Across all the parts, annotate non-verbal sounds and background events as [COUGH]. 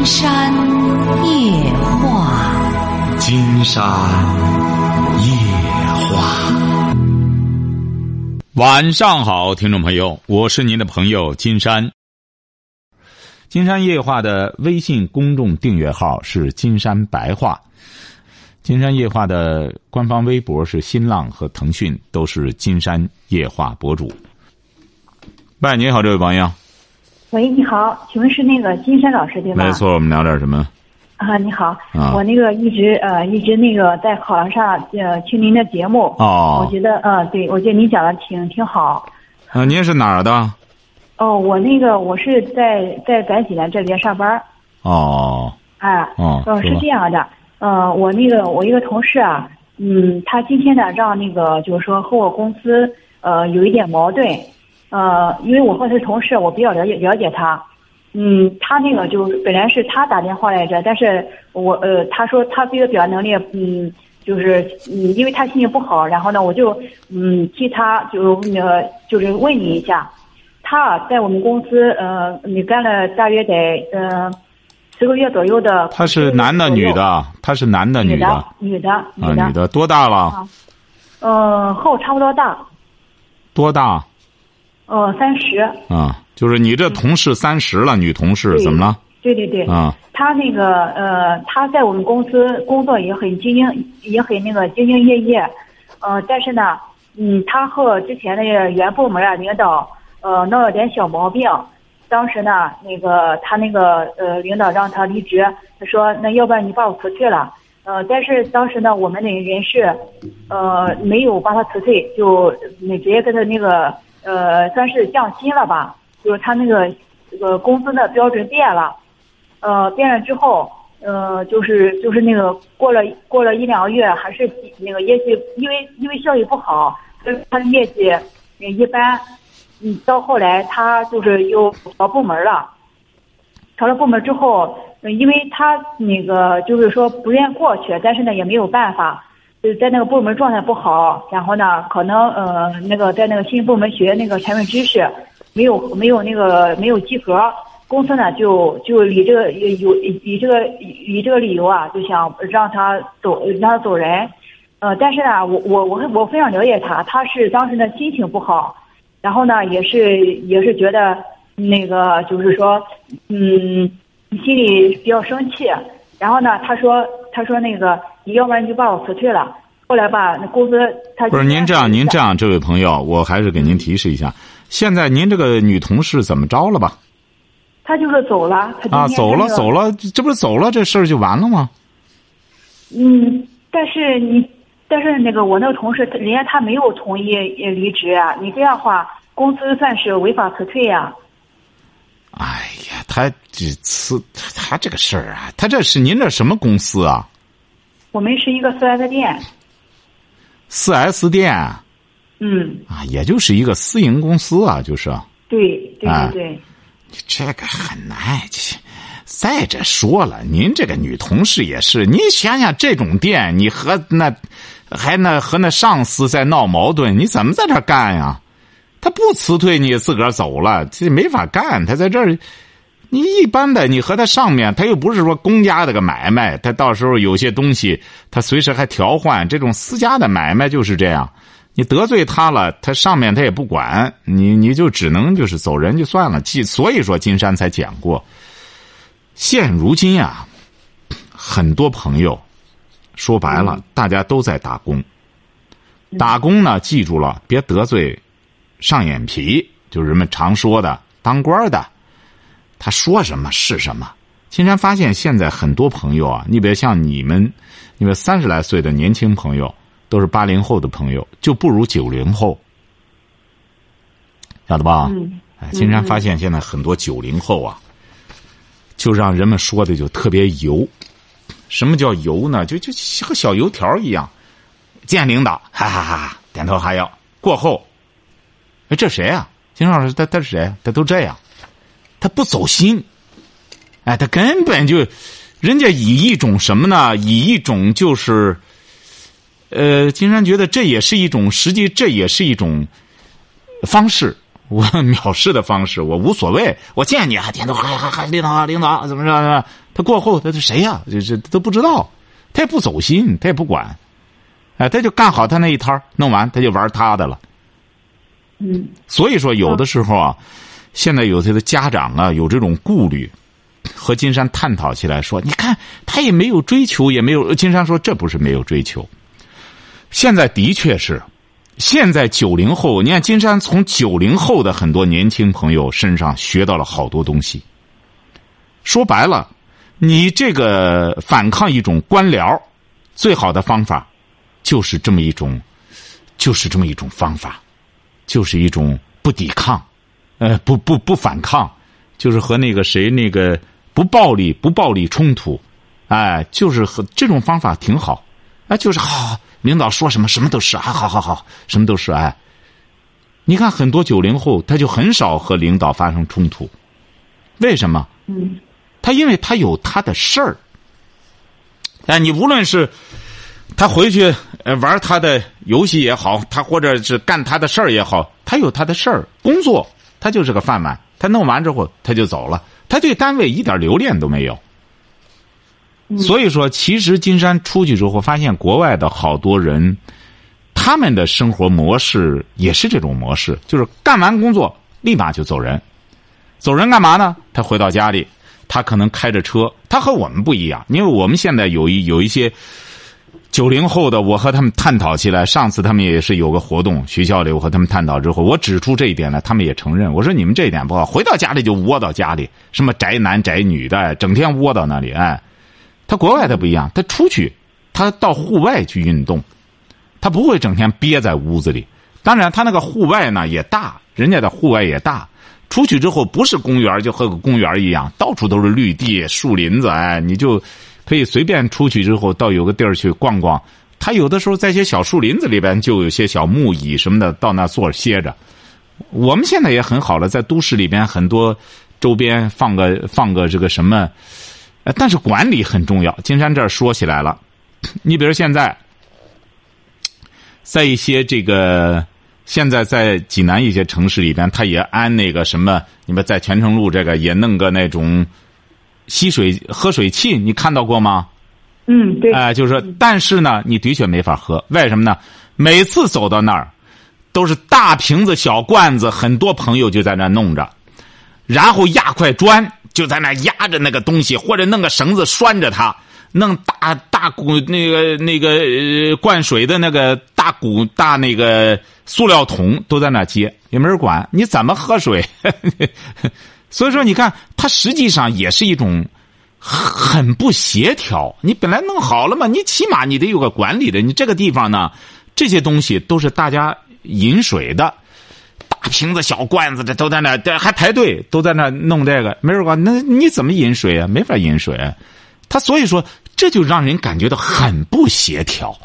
金山夜话，金山夜话。晚上好，听众朋友，我是您的朋友金山。金山夜话的微信公众订阅号是金山白话，金山夜话的官方微博是新浪和腾讯，都是金山夜话博主。喂，你好，这位朋友。喂，你好，请问是那个金山老师对吗？没错，我们聊点什么？啊，你好，啊我那个一直呃一直那个在考场上呃听您的节目，哦我觉得呃对，我觉得您讲的挺挺好。啊，您是哪儿的？哦，我那个我是在在咱济南这边上班儿，哦，哎，哦呃是这样的，呃，我那个我一个同事啊，嗯，他今天呢让那个就是说和我公司呃有一点矛盾，呃，因为我和他是同事，我比较了解了解他，嗯，他那个就本来是他打电话来着，但是我呃他说他这个表达能力，嗯，就是嗯，因为他心情不好，然后呢我就嗯替他就那个就是问你一下，他啊在我们公司呃你干了大约得呃十个月左右的，他是男的女的？他是男的女的？的女的啊，女的女的多大了？嗯呃和我差不多大，多大？呃三十，啊，就是你这同事三十了，女同事怎么了？对对对，啊，他那个呃，他在我们公司工作也很兢兢，也很那个兢兢业业，呃，但是呢，嗯，他和之前那个原部门啊领导呃闹了点小毛病，当时呢，那个他那个呃领导让他离职，他说那要不然你把我辞退了，呃，但是当时呢，我们的人事呃没有把他辞退，就那直接跟他那个呃算是降薪了吧，就是他那个这个工资的标准变了。呃，变了之后，呃，就是就是那个过了过了一两个月，还是那个业绩，因为因为效益不好，所以他的业绩也一般。嗯，到后来他就是又调部门了，调了部门之后，因为他那个就是说不愿过去，但是呢也没有办法，就在那个部门状态不好，然后呢可能呃那个在那个新部门学那个前面知识，没有没有那个没有及格。公司呢就就以这个有以这个以这个理由啊，就想让他走让他走人，呃，但是呢，我我我我非常了解他，他是当时呢心情不好，然后呢也是也是觉得那个就是说，嗯，心里比较生气，然后呢他说他说那个你要不然你就把我辞退了，后来吧那公司他不是您这样，您这样，这位朋友，我还是给您提示一下，现在您这个女同事怎么着了吧？她就是走了，啊，走了走了，这不是走了，这事儿就完了吗？嗯，但是你，但是那个我那个同事，人家他没有同意呃离职啊，你这样的话，公司算是违法辞退呀、哎呀，他这辞他这个事儿啊，他这是您这什么公司啊？我们是一个四 S 店，四 S 店嗯啊，嗯，也就是一个私营公司啊，就是。对对对对对，这个很难。这再者说了，您这个女同事也是，你想想这种店，你和那还那和那上司在闹矛盾，你怎么在这干呀？他不辞退你，自个儿走了，这没法干。他在这儿，你一般的，你和他上面，他又不是说公家的个买卖，他到时候有些东西，他随时还调换。这种私家的买卖就是这样。你得罪他了，他上面他也不管你，你就只能就是走人就算了。即所以说，金山才讲过，现如今呀，很多朋友说白了，大家都在打工。打工呢，记住了，别得罪上眼皮，就是人们常说的当官的，他说什么是什么。金山发现现在很多朋友啊，你比如像你们，你们三十来岁的年轻朋友。都是八零后的朋友，就不如九零后，晓得吧？嗯，哎，金山发现现在很多九零后啊，就让人们说的就特别油。什么叫油呢？就就和小油条一样，见领导哈哈哈点头哈腰，过后，哎，这谁啊？金山老师，他他是谁？他都这样，他不走心，哎，他根本就，人家以一种什么呢？以一种就是。呃，金山觉得这也是一种，实际这也是一种方式。我藐视的方式，我无所谓。我见你啊点头，还还还领导啊领导怎么着？他过后他是谁呀？这这都不知道，他也不走心，他也不管，哎，他就干好他那一摊弄完他就玩他的了。嗯，所以说有的时候啊，现在有些的家长啊有这种顾虑，和金山探讨起来说，你看他也没有追求，也没有。金山说这不是没有追求，现在的确是。现在九零后，你看金山从九零后的很多年轻朋友身上学到了好多东西。说白了，你这个反抗一种官僚，最好的方法就是这么一种，就是这么一种方法，就是一种不抵抗，呃，不不不反抗，就是和那个谁那个不暴力不暴力冲突，哎，就是和这种方法挺好，哎，就是好。领导说什么什么都是啊，好好好，什么都是哎。你看很多九零后，他就很少和领导发生冲突，为什么？嗯，他因为他有他的事儿。哎，你无论是他回去玩他的游戏也好，他或者是干他的事儿也好，他有他的事儿，工作他就是个饭碗，他弄完之后他就走了，他对单位一点留恋都没有。所以说，其实金山出去之后，发现国外的好多人，他们的生活模式也是这种模式，就是干完工作立马就走人。走人干嘛呢？他回到家里，他可能开着车。他和我们不一样，因为我们现在有一有一些九零后的，我和他们探讨起来。上次他们也是有个活动，学校里我和他们探讨之后，我指出这一点来，他们也承认。我说你们这一点不好，回到家里就窝到家里，什么宅男宅女的，整天窝到那里，哎。他国外他不一样，他出去，他到户外去运动，他不会整天憋在屋子里。当然，他那个户外呢也大，人家的户外也大。出去之后不是公园，就和个公园一样，到处都是绿地、树林子，哎，你就可以随便出去之后到有个地儿去逛逛。他有的时候在些小树林子里边就有些小木椅什么的，到那坐着歇着。我们现在也很好了，在都市里边很多周边放个放个这个什么。但是管理很重要。金山这儿说起来了，你比如现在，在一些这个现在在济南一些城市里边，他也安那个什么，你们在泉城路这个也弄个那种吸水喝水器，你看到过吗？嗯，对。哎，就是说，但是呢，你的确没法喝，为什么呢？每次走到那儿，都是大瓶子、小罐子，很多朋友就在那弄着，然后压块砖。就在那压着那个东西，或者弄个绳子拴着它，弄大大鼓那个那个灌水的那个大鼓大那个塑料桶都在那接，也没人管你怎么喝水。所以说，你看它实际上也是一种很不协调。你本来弄好了嘛，你起码你得有个管理的。你这个地方呢，这些东西都是大家饮水的。大瓶子、小罐子的都在那，还排队，都在那弄这个，没人管。那你怎么饮水啊？没法饮水。他所以说，这就让人感觉到很不协调。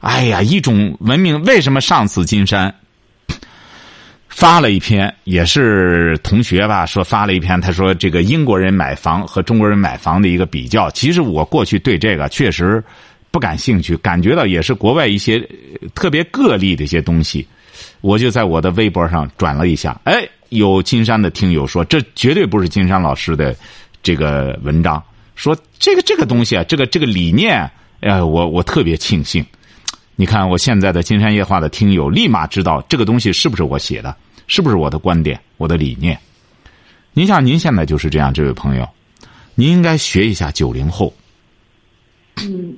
哎呀，一种文明。为什么上次金山发了一篇，也是同学吧说发了一篇，他说这个英国人买房和中国人买房的一个比较。其实我过去对这个确实不感兴趣，感觉到也是国外一些特别个例的一些东西。我就在我的微博上转了一下，哎，有金山的听友说，这绝对不是金山老师的这个文章，说这个这个东西啊，这个这个理念，哎，我我特别庆幸。你看，我现在的金山夜话的听友立马知道这个东西是不是我写的，是不是我的观点，我的理念。您像您现在就是这样，这位朋友，您应该学一下九零后，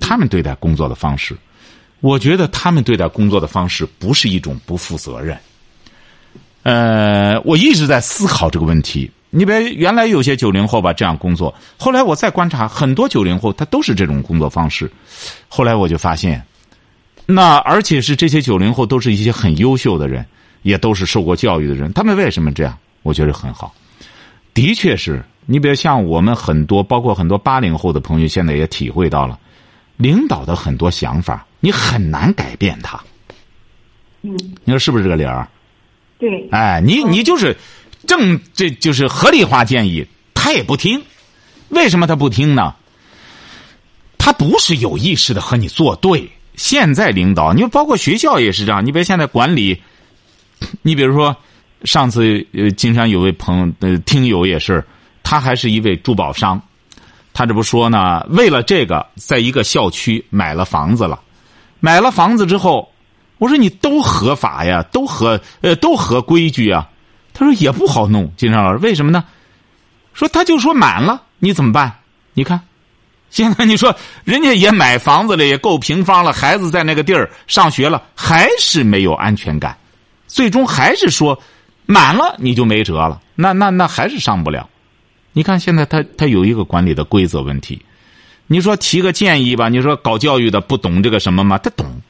他们对待工作的方式。我觉得他们对待工作的方式不是一种不负责任。呃，我一直在思考这个问题。你别原来有些九零后吧这样工作，后来我再观察很多九零后，他都是这种工作方式。后来我就发现，那而且是这些九零后都是一些很优秀的人，也都是受过教育的人。他们为什么这样？我觉得很好。的确是你比如像我们很多，包括很多八零后的朋友，现在也体会到了领导的很多想法。你很难改变他，嗯，你说是不是这个理儿？对，哎，你你就是正这就是合理化建议，他也不听，为什么他不听呢？他不是有意识的和你作对。现在领导，你包括学校也是这样，你别现在管理，[COUGHS] 你比如说，上次呃，金山有位朋友呃，听友也是，他还是一位珠宝商，他这不说呢，为了这个，在一个校区买了房子了，买了房子之后，我说你都合法呀，都合呃都合规矩啊，他说也不好弄，金山老师为什么呢？说他就说满了，你怎么办？你看，现在你说人家也买房子了，也够平方了，孩子在那个地儿上学了，还是没有安全感，最终还是说。满了你就没辙了，那那那还是上不了。你看现在他他有一个管理的规则问题，你说提个建议吧，你说搞教育的不懂这个什么吗？他懂。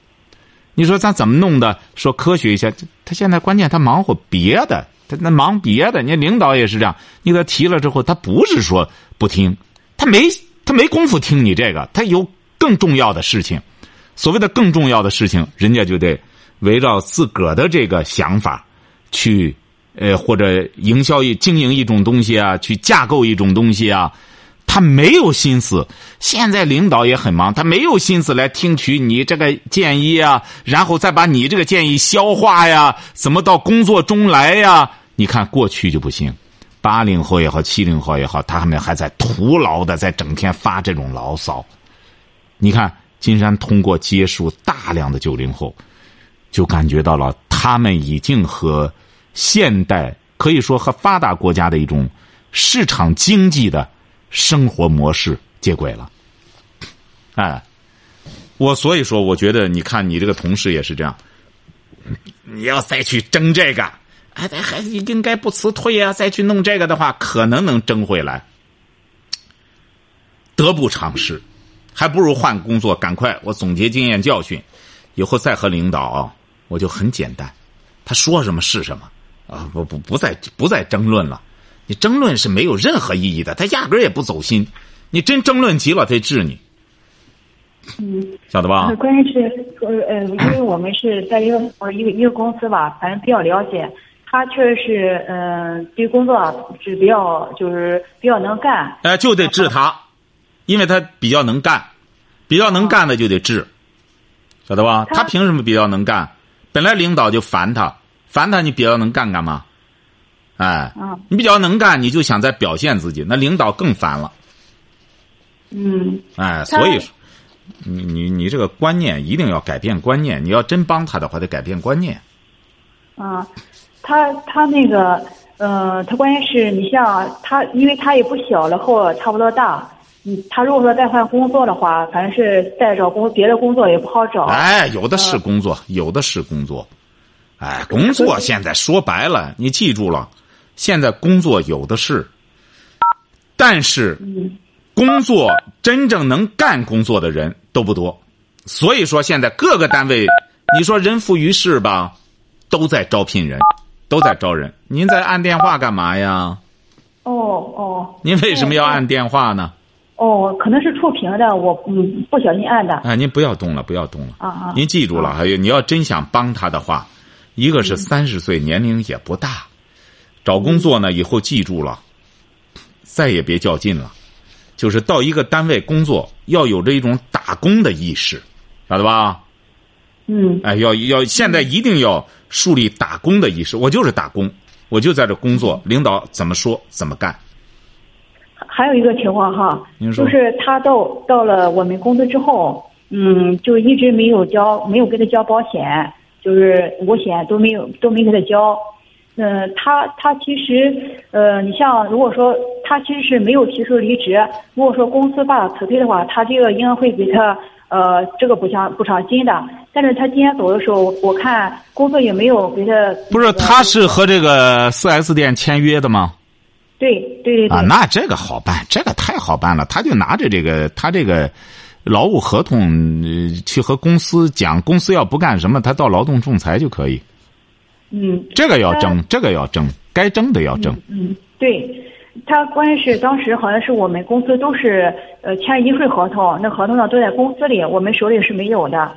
你说咱怎么弄的？说科学一下，他现在关键他忙活别的，他那忙别的。你领导也是这样，你给他提了之后，他不是说不听，他没没工夫听你这个，他有更重要的事情。所谓的更重要的事情，人家就得围绕自个儿的这个想法去。呃，或者营销一经营一种东西啊，去架构一种东西啊，他没有心思。现在领导也很忙，他没有心思来听取你这个建议啊，然后再把你这个建议消化呀，怎么到工作中来呀？你看过去就不行，八零后也好，七零后也好，他们还在徒劳的在整天发这种牢骚。你看，金山通过接触大量的九零后，就感觉到了他们已经和。现代可以说和发达国家的一种市场经济的生活模式接轨了，哎，我所以说，我觉得你看你这个同事也是这样，你要再去争这个，哎，还应该不辞退啊，再去弄这个的话，可能能争回来，得不偿失，还不如换工作，赶快我总结经验教训，以后再和领导，啊我就很简单，他说什么是什么。啊不不不再不再争论了，你争论是没有任何意义的，他压根儿也不走心。你真争论急了，他治你。嗯，晓得吧？关键是呃呃，因为我们是在一个一个一个公司吧，反正比较了解。他确实是嗯，对工作是比较就是比较能干。哎，就得治他，因为他比较能干，比较能干的就得治，晓得吧？他凭什么比较能干？本来领导就烦他。烦他，你比较能干干嘛？哎，你比较能干，你就想再表现自己，那领导更烦了。嗯，哎，所以说，你你你这个观念一定要改变观念。你要真帮他的话，得改变观念。啊，他他那个，呃，他关键是你像他，因为他也不小了，和我差不多大。嗯，他如果说再换工作的话，反正是再找工别的工作也不好找。哎，有的是工作，有的是工作。哎，工作现在说白了，你记住了，现在工作有的是，但是工作真正能干工作的人都不多，所以说现在各个单位，你说人浮于事吧，都在招聘人，都在招人。您在按电话干嘛呀？哦哦。您为什么要按电话呢？哦，可能是触屏的，我嗯不小心按的。哎，您不要动了，不要动了。啊啊！您记住了，还有你要真想帮他的话。一个是三十岁，年龄也不大，找工作呢以后记住了，再也别较劲了，就是到一个单位工作要有着一种打工的意识，晓得吧？嗯。哎，要要现在一定要树立打工的意识。我就是打工，我就在这工作，领导怎么说怎么干。还有一个情况哈，就是他到到了我们公司之后，嗯，就一直没有交，没有给他交保险。就是五险都没有都没给他交，嗯，他他其实，呃，你像如果说他其实是没有提出离职，如果说公司把他辞退的话，他这个应该会给他呃这个补偿补偿金的。但是他今天走的时候，我看工作也没有给他。不是，他是和这个四 S 店签约的吗？对对对。啊，那这个好办，这个太好办了，他就拿着这个他这个。劳务合同去和公司讲，公司要不干什么，他到劳动仲裁就可以。嗯，这个要争，这个要争，该争的要争。嗯，对，他关键是当时好像是我们公司都是呃签一份合同，那合同呢都在公司里，我们手里是没有的。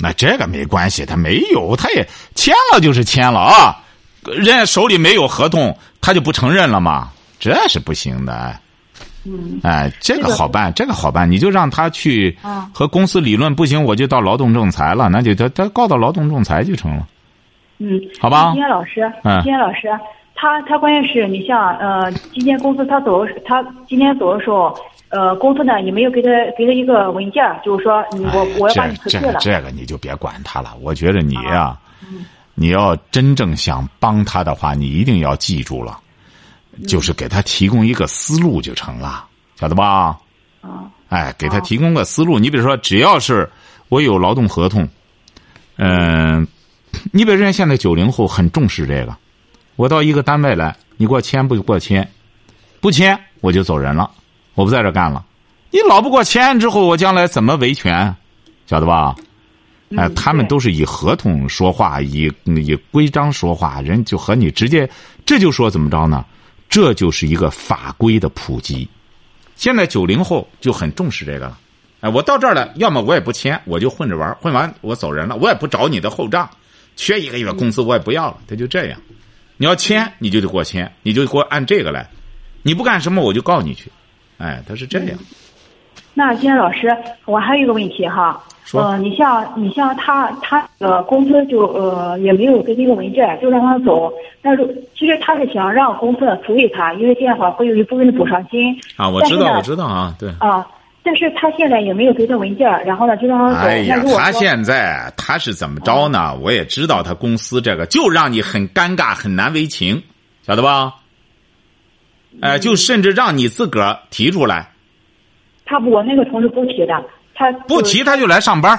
那这个没关系，他没有，他也签了就是签了啊，人家手里没有合同，他就不承认了嘛？这是不行的。嗯，哎，这个好办，这个好办，你就让他去和公司理论，不行我就到劳动仲裁了，那就他他告到劳动仲裁就成了。嗯，好吧金岩老师，嗯金岩老师，他他关键是你像呃，今天公司他走的，他今天走的时候，呃，公司呢也没有给他给他一个文件，就是说你我我要把哎你辞退了。这个你就别管他了。我觉得你呀、你要真正想帮他的话，你一定要记住了，就是给他提供一个思路就成了，晓得吧？啊哎，给他提供个思路。你比如说，只要是我有劳动合同，嗯、你比如人家现在九零后很重视这个，我到一个单位来，你给我签不给我签，不签我就走人了，我不在这干了。你老不给我签之后，我将来怎么维权？晓得吧？哎，嗯他们都是以合同说话，以以规章说话，人就和你直接，这就说怎么着呢？这就是一个法规的普及。现在九零后就很重视这个了。哎，我到这儿来，要么我也不签，我就混着玩，混完我走人了，我也不找你的后账，缺一个月工资我也不要了，他就这样。你要签，你就得给我签，你就给我按这个来，你不干什么我就告你去。哎，他是这样。那金岩老师，我还有一个问题哈，说呃，你像你像他他呃公司就呃也没有给那个文件，就让他走。但是其实他是想让公司处理他，因为这样的话会有一部分的补偿金。啊，我知道，我知道啊，对。啊，但是他现在也没有给他文件，然后呢就让他走。哎呀他现在他是怎么着呢？我也知道他公司这个就让你很尴尬、很难为情，晓得吧？哎，就甚至让你自个儿提出来，他不我那个同事不提的，他不提他就来上班，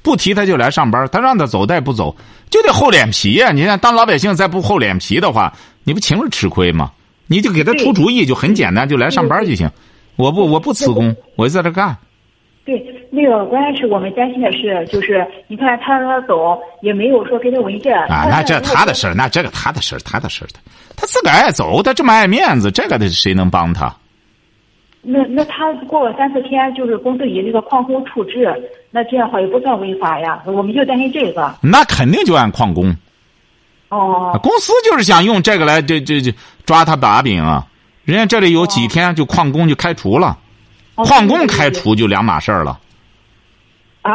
不提他就来上班，他让他走他也不走，就得厚脸皮呀、你看，当老百姓再不厚脸皮的话，你不情愿吃亏吗？你就给他出主意，就很简单，就来上班就行。我不，我不辞工，我就在这干。对，那个关键是我们担心的是，就是你看他让他走，也没有说给他文件。啊，那这他的事儿，那这个他的事儿，他的事儿，他他自个儿爱走，他这么爱面子，这个的谁能帮他？那那他过了三四天，就是公司以那个旷工处置，那这样的话也不算违法呀。我们就担心这个。那肯定就按旷工，哦，公司就是想用这个来这这这抓他把柄啊。人家这里有几天就旷工就开除了，哦旷工开除就两码事儿了。啊？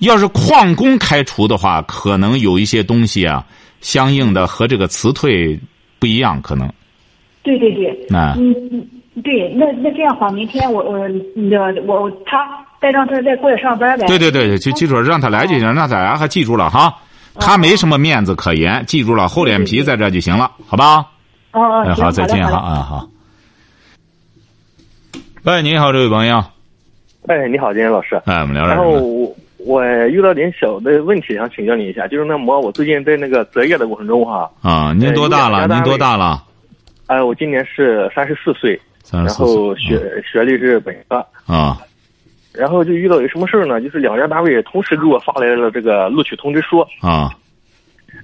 要是旷工开除的话，可能有一些东西啊，相应的和这个辞退不一样，可能。对对对。啊嗯嗯，对，那那这样好，明天我我那我我他再让他再过来上班呗。对对对，就记住让他来就行，让他来还记住了哈。他没什么面子可言，记住了，厚脸皮在这就行了，好吧？哦哦，哎，好，再见哈，啊好。喂，你好，这位朋友，哎，你好，金岩老师。哎，我们聊聊然后？我我遇到点小的问题，想请教你一下，就是那么我最近在那个择业的过程中哈，啊，您多大了？您多大了？哎，我今年是三十四岁，然三十四岁后学学历是本科，啊然后就遇到一什么事儿呢？就是两家单位同时给我发来了这个录取通知书，啊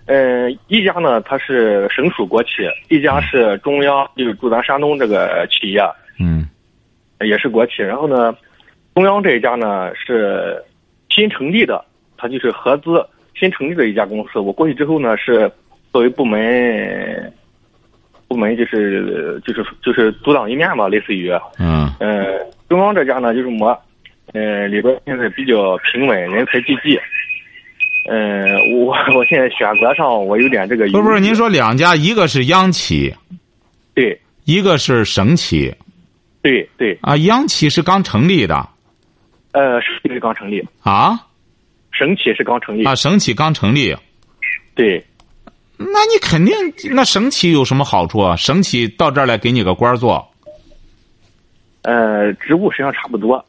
呃，一家呢它是省属国企，一家是中央，就是驻咱山东这个企业，嗯也是国企。然后呢，中央这一家呢是新成立的，它就是合资新成立的一家公司。我过去之后呢，是作为部门部门就是就是就是独当一面吧，类似于嗯呃中央这家呢就是我呃里边现在比较平稳，人才济济。嗯、我我现在选择上我有点这个。不是不是，您说两家，一个是央企，对一个是省企对对，啊。央企是刚成立的呃，省企是刚成立，啊省企是刚成立，啊，省企刚成立，对。那你肯定那省企有什么好处啊？省企到这儿来给你个官儿做，呃，职务实际上差不多。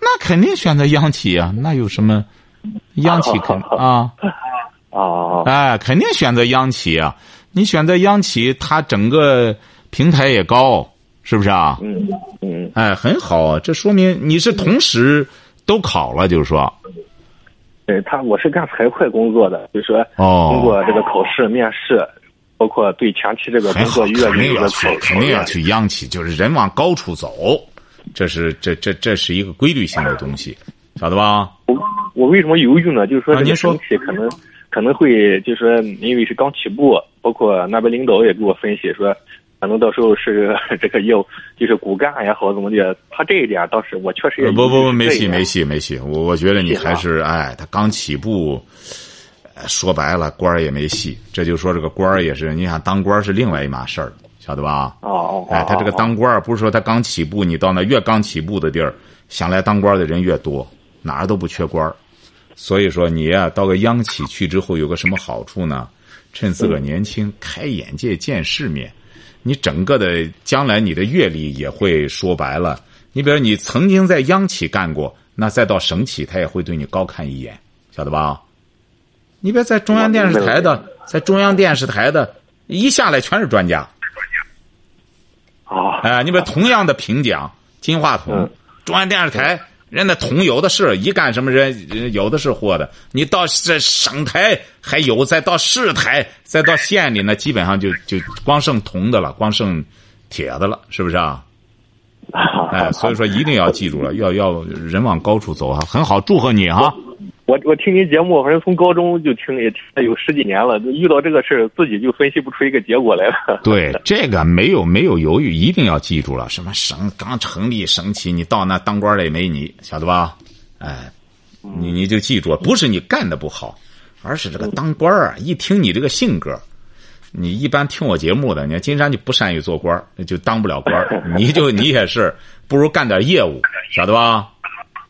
那肯定选择央企啊。那有什么？央企肯啊，哦，哎，肯定选择央企啊。你选择央企，它整个平台也高，是不是啊？嗯嗯，哎，很好啊，这说明你是同时都考了，就是说，对他，我是干财会工作的，就是说哦。通过这个考试、面试，包括对前期这个工，作阅肯定历的要去考，肯定要。去央企，就是人往高处走，这是这这这是一个规律性的东西，晓得吧？我我为什么犹豫呢？就是说这个啊您说可能可能会就是说，因为是刚起步，包括那边领导也给我分析说，可能到时候是 [LAUGHS] 这个业务就是骨干也好怎么的，他这一点倒是我确实也不不不，没戏戏没戏没戏，我我觉得你还是哎，他刚起步，说白了官儿也没戏。这就说这个官儿也是，你想当官儿是另外一码事儿，晓得吧？哦哦，哎，他这个当官儿不是说他刚起步，你到那越刚起步的地儿，想来当官儿的人越多，哪儿都不缺官儿。所以说你呀、到个央企去之后有个什么好处呢？趁自个儿年轻，开眼界，见世面。你整个的将来你的阅历也会说白了。你比如你曾经在央企干过，那再到省企，他也会对你高看一眼，晓得吧？你别在中央电视台的，在中央电视台的，一下来全是专家。啊，哎，你比如同样的评奖，金话筒嗯，中央电视台人那铜有的是，一干什么人人有的是货的。你到这省台还有，再到市台，再到县里呢，基本上就就光剩铜的了，光剩铁的了，是不是啊？[LAUGHS] 哎，所以说一定要记住了，要要人往高处走啊，很好，祝贺你哈。我我听您节目，反正从高中就听，也听了有十几年了。就遇到这个事儿，自己就分析不出一个结果来了。[LAUGHS] 对，这个没有没有犹豫，一定要记住了。什么省刚成立省企，你到那当官的也没你，晓得吧？哎，你你就记住，不是你干的不好，而是这个当官啊，一听你这个性格，你一般听我节目的，你看金山就不善于做官儿就当不了官儿 [LAUGHS] 你就你也是不如干点业务，晓得吧？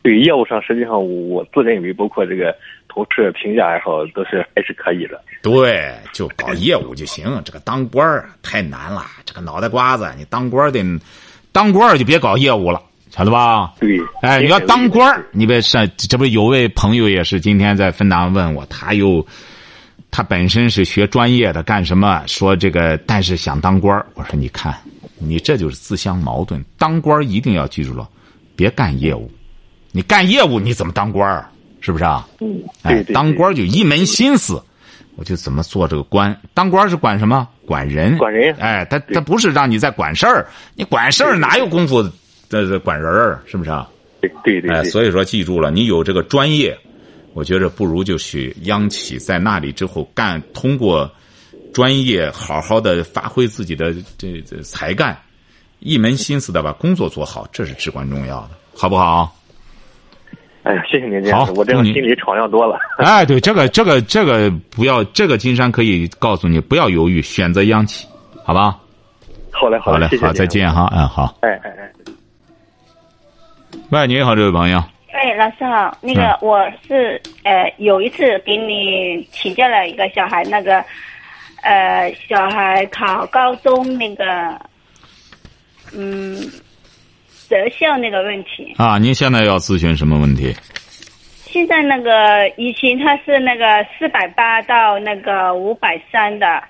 对业务上，实际上我自认为，包括这个同事评价也好，都是还是可以的。对，就搞业务就行。这个当官儿太难了，这个脑袋瓜子，你当官儿得当官儿就别搞业务了，晓得吧？对，哎，你要当官儿，你别上这不有位朋友也是今天在分档问我，他又他本身是学专业的，干什么？说这个，但是想当官儿我说你看，你这就是自相矛盾。当官儿一定要记住了，别干业务。你干业务你怎么当官儿？是不是啊？嗯，哎对，对，当官就一门心思，我就怎么做这个官。当官是管什么？管人。管人哎，他他不是让你在管事儿，你管事儿哪有功夫这这管人儿？是不是啊？对对对哎，对，所以说记住了，你有这个专业，我觉着不如就去央企，在那里之后干，通过专业好好的发挥自己的这这才干，一门心思的把工作做好，这是至关重要的，好不好？哎呀，谢谢您这好样，我这样心里敞亮多了。[LAUGHS] 哎，对，这个这个这个不要，这个金山可以告诉你，不要犹豫，选择央企，好吧？好嘞，嘞，谢，谢好嘞好，再。见哈，嗯，好。哎哎哎。喂，你好，这位朋友，哎，老师好，那个嗯我是呃有一次给你请教了一个小孩，那个呃小孩考高中那个嗯择校那个问题。啊，您现在要咨询什么问题？现在那个以前他是那个四百八到那个五百三的。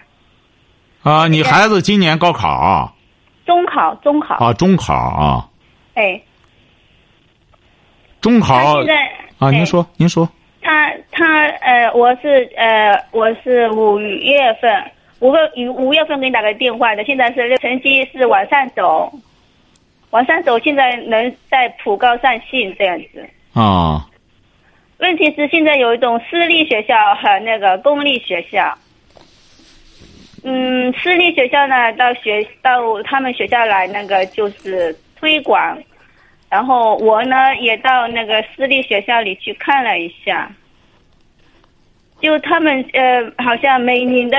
啊，你孩子今年高考啊，中考，中考。啊中考啊，哎，中他考现在啊，您哎。说，您说，他他呃，我是呃，我是五月份五个五五月份给你打个电话的，现在是成绩是往上走，往上走，现在能在普高上信这样子。啊，问题是现在有一种私立学校和那个公立学校。嗯，私立学校呢，到学到他们学校来那个就是推广，然后我呢也到那个私立学校里去看了一下，就他们呃好像每年的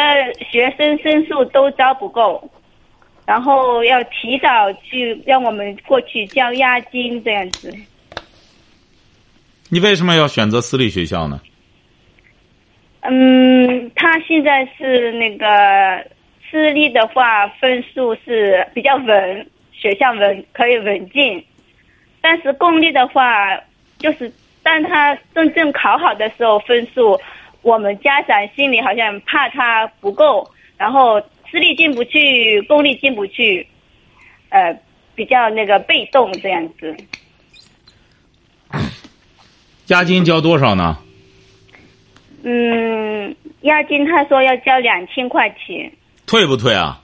学生生数都招不够，然后要提早去让我们过去交押金这样子。你为什么要选择私立学校呢？嗯，他现在是那个私立的话，分数是比较稳，学校稳可以稳进，但是公立的话，就是当他真正考好的时候，分数我们家长心里好像怕他不够，然后私立进不去，公立进不去，呃，比较那个被动这样子。押金交多少呢？嗯，押金他说要交两千块钱。退不退啊？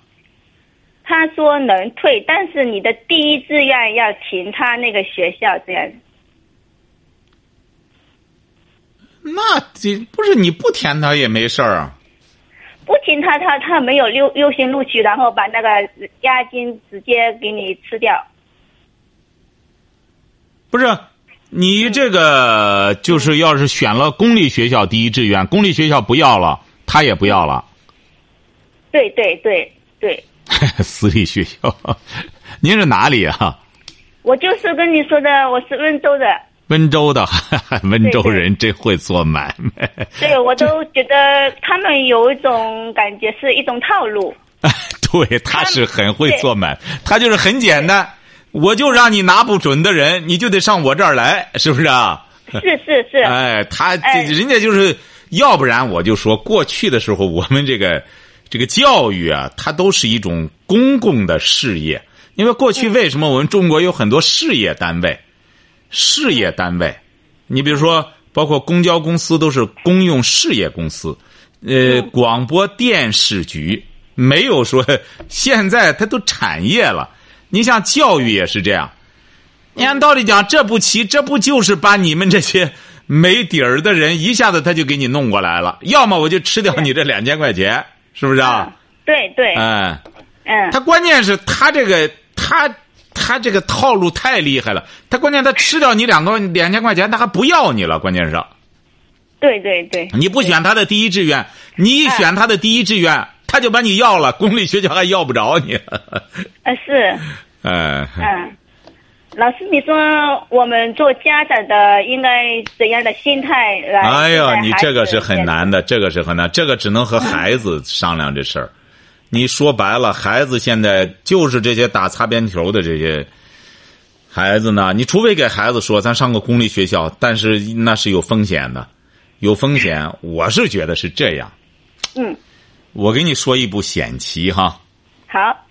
他说能退，但是你的第一志愿要填他那个学校，这样。那这不是你不填他也没事儿啊。不仅他，他他没有优优先录取，然后把那个押金直接给你吃掉。不是，你这个就是要是选了公立学校第一志愿，公立学校不要了，他也不要了，对对对对，[LAUGHS] 私立学校。您是哪里啊？我就是跟你说的，我是温州的。温州的，[LAUGHS] 温州人真会做买卖。[LAUGHS] 对，我都觉得他们有一种感觉是一种套路。[LAUGHS] 对，他是很会做买，他就是很简单，我就让你拿不准的人，你就得上我这儿来，是不是啊？是是是。哎，他哎人家就是，要不然我就说，过去的时候我们这个这个教育啊，它都是一种公共的事业。因为过去为什么我们中国有很多事业单位？事业单位，你比如说，包括公交公司都是公用事业公司，呃，广播电视局没有说现在它都产业了。你像教育也是这样，你按道理讲，这步棋，这不就是把你们这些没底儿的人一下子他就给你弄过来了？要么我就吃掉你这两千块钱，是不是啊？嗯对对，嗯。嗯，他关键是他这个他他这个套路太厉害了。他关键他吃掉你两个两千块钱，他还不要你了。关键是，对对对，你不选他的第一志愿，你一选他的第一志愿，他就把你要了。公立学校还要不着你。[LAUGHS] 呃是，[LAUGHS] 哎，嗯。老师，你说我们做家长的应该怎样的心态来？哎呀，你这个是很。难的，这个是很难，这个只能和孩子商量这事儿。你说白了，孩子现在就是这些打擦边球的这些孩子呢。你除非给孩子说，咱上个公立学校，但是那是有风险的，有风险。我是觉得是这样。嗯，我给你说一步险棋哈。好，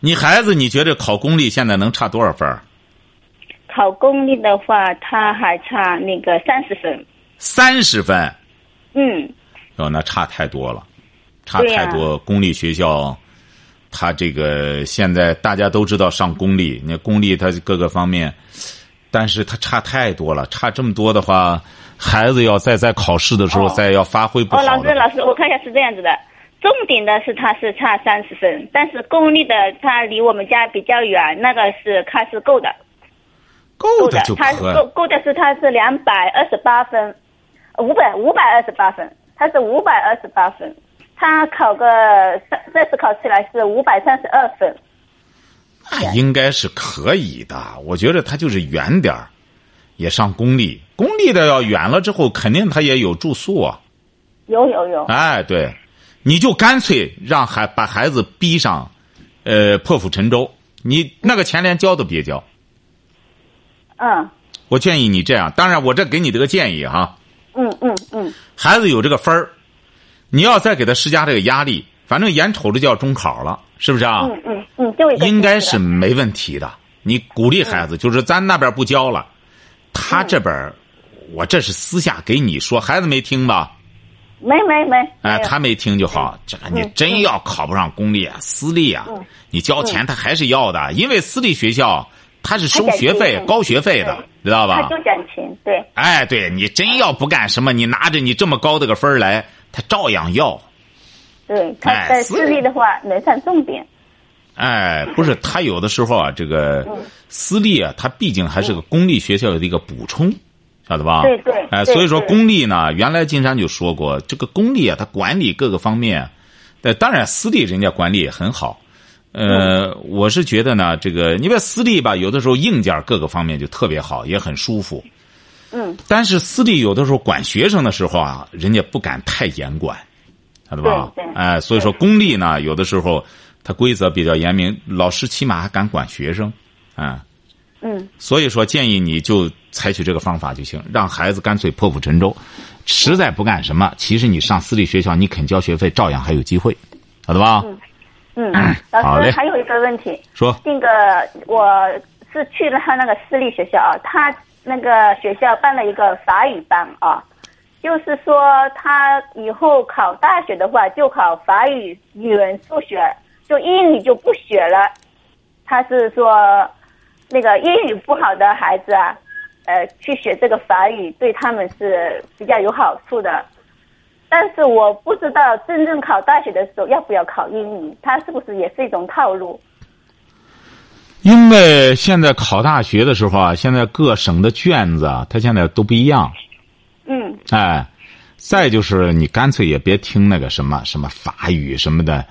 你孩子，你觉得考公立现在能差多少分儿？考公立的话，他还差那个三十分。三十分。嗯，哦，那差太多了，差太多。公立学校，他这个现在大家都知道上公立，那公立它各个方面，但是它差太多了，差这么多的话，孩子要再在考试的时候哦再要发挥不哦，好老师，老师，我看一下是这样子的。重点的是他是差三十分，但是公立的他离我们家比较远，那个是他是够的，够够的的就，他可够够的是他是两百二十八分，五百五百二十八分，他是五百二十八分，他考个三这次考起来是五百三十二分。那应该是可以的。我觉得他就是远点儿，也上公立。公立的要远了之后，肯定他也有住宿啊。有有有，哎，对，你就干脆让孩把孩子逼上，呃，破釜沉舟。你那个钱连交都别交。嗯我建议你这样，当然我这给你这个建议哈，嗯嗯嗯，孩子有这个分儿，你要再给他施加这个压力，反正眼瞅着就要中考了，是不是啊？嗯嗯嗯，就应该是没问题的。你鼓励孩子，就是咱那边不教了，他这边儿我这是私下给你说，孩子没听吧？没没没，哎，他没听就好。这个你嗯真要考不上公立啊、私立啊嗯，你交钱他还是要的，因为私立学校他是收学费、高学费的，知道吧他就？讲钱，对，哎，对你真要不干什么，你拿着你这么高的个分儿来，他照样要。对，他哎私在私立的话能上重点。哎，不是，他有的时候啊，这个嗯私立啊，它毕竟还是个公立学校的一个补充，晓得吧？对对哎，所以说公立呢，原来金山就说过，这个公立啊，它管理各个方面，呃，当然私立人家管理也很好。呃，嗯我是觉得呢，这个因为私立吧，有的时候硬件各个方面就特别好，也很舒服。嗯，但是私立有的时候管学生的时候啊，人家不敢太严管，晓得吧？哎，所以说公立呢，有的时候它规则比较严明，老师起码还敢管学生，啊、嗯，所以说建议你就采取这个方法就行，让孩子干脆破釜沉舟，实在不干什么，其实你上私立学校，你肯交学费，照样还有机会，晓得吧？嗯，[CLEARS THROAT] 好嘞老师还有一个问题，说。那个我是去了他那个私立学校啊，他那个学校办了一个法语班啊，就是说他以后考大学的话就考法语、语文、数学，就英语就不学了。他是说那个英语不好的孩子啊，呃，去学这个法语对他们是比较有好处的。但是我不知道真正考大学的时候要不要考英语，它是不是也是一种套路？因为现在考大学的时候啊，现在各省的卷子啊，它现在都不一样。嗯哎，再就是你干脆也别听那个什么什么法语什么的，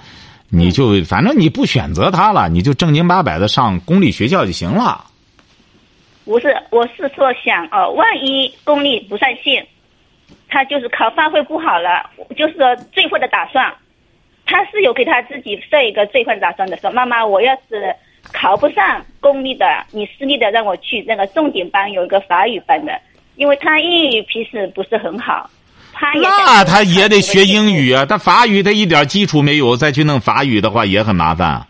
你就反正你不选择它了，你就正经八百的上公立学校就行了。不是，我是说想哦，万一公立不上线，他就是考发挥不好了，就是说最坏的打算。他是有给他自己设一个最坏的打算的，说妈妈，我要是考不上公立的，你私立的让我去那个重点班，有一个法语班的，因为他英语平时不是很好，他也那他也得学英语啊，他法语他一点基础没有，再去弄法语的话也很麻烦。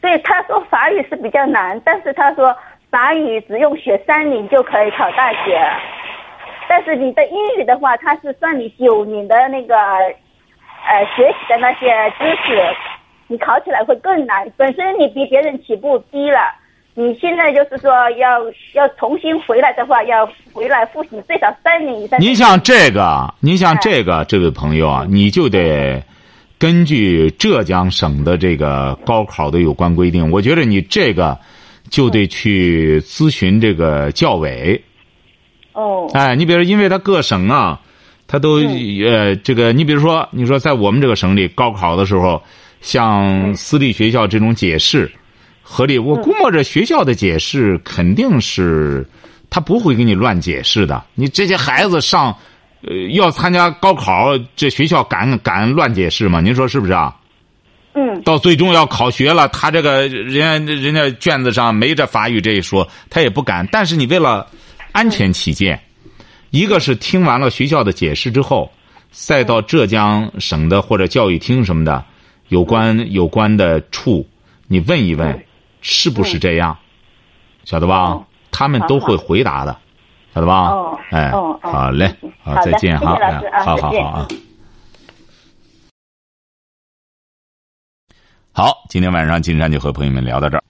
对，他说法语是比较难，但是他说法语只用学三年就可以考大学，但是你的英语的话，他是算你九年的那个呃学习的那些知识，你考起来会更难。本身你比别人起步低了，你现在就是说要要重新回来的话，要回来复习最少三年以上。您像这个，您像这个，这位朋友啊，你就得根据浙江省的这个高考的有关规定，我觉得你这个就得去咨询这个教委。哦，哎，你比如，因为他各省啊，他都呃，这个，你比如说，你说在我们这个省里高考的时候，像私立学校这种解释，合理，我估摸着学校的解释肯定是他不会给你乱解释的。你这些孩子上，呃，要参加高考，这学校敢敢乱解释吗？您说是不是啊？嗯，到最终要考学了，他这个人家人家卷子上没这法语这一说，他也不敢。但是你为了安全起见，一个是听完了学校的解释之后，再到浙江省的或者教育厅什么的有关有关的处，你问一问，是不是这样？晓得吧哦？他们都会回答的，晓得吧哦？哎，好嘞，好，再见哈，哎好好好啊。好，今天晚上金山就和朋友们聊到这儿。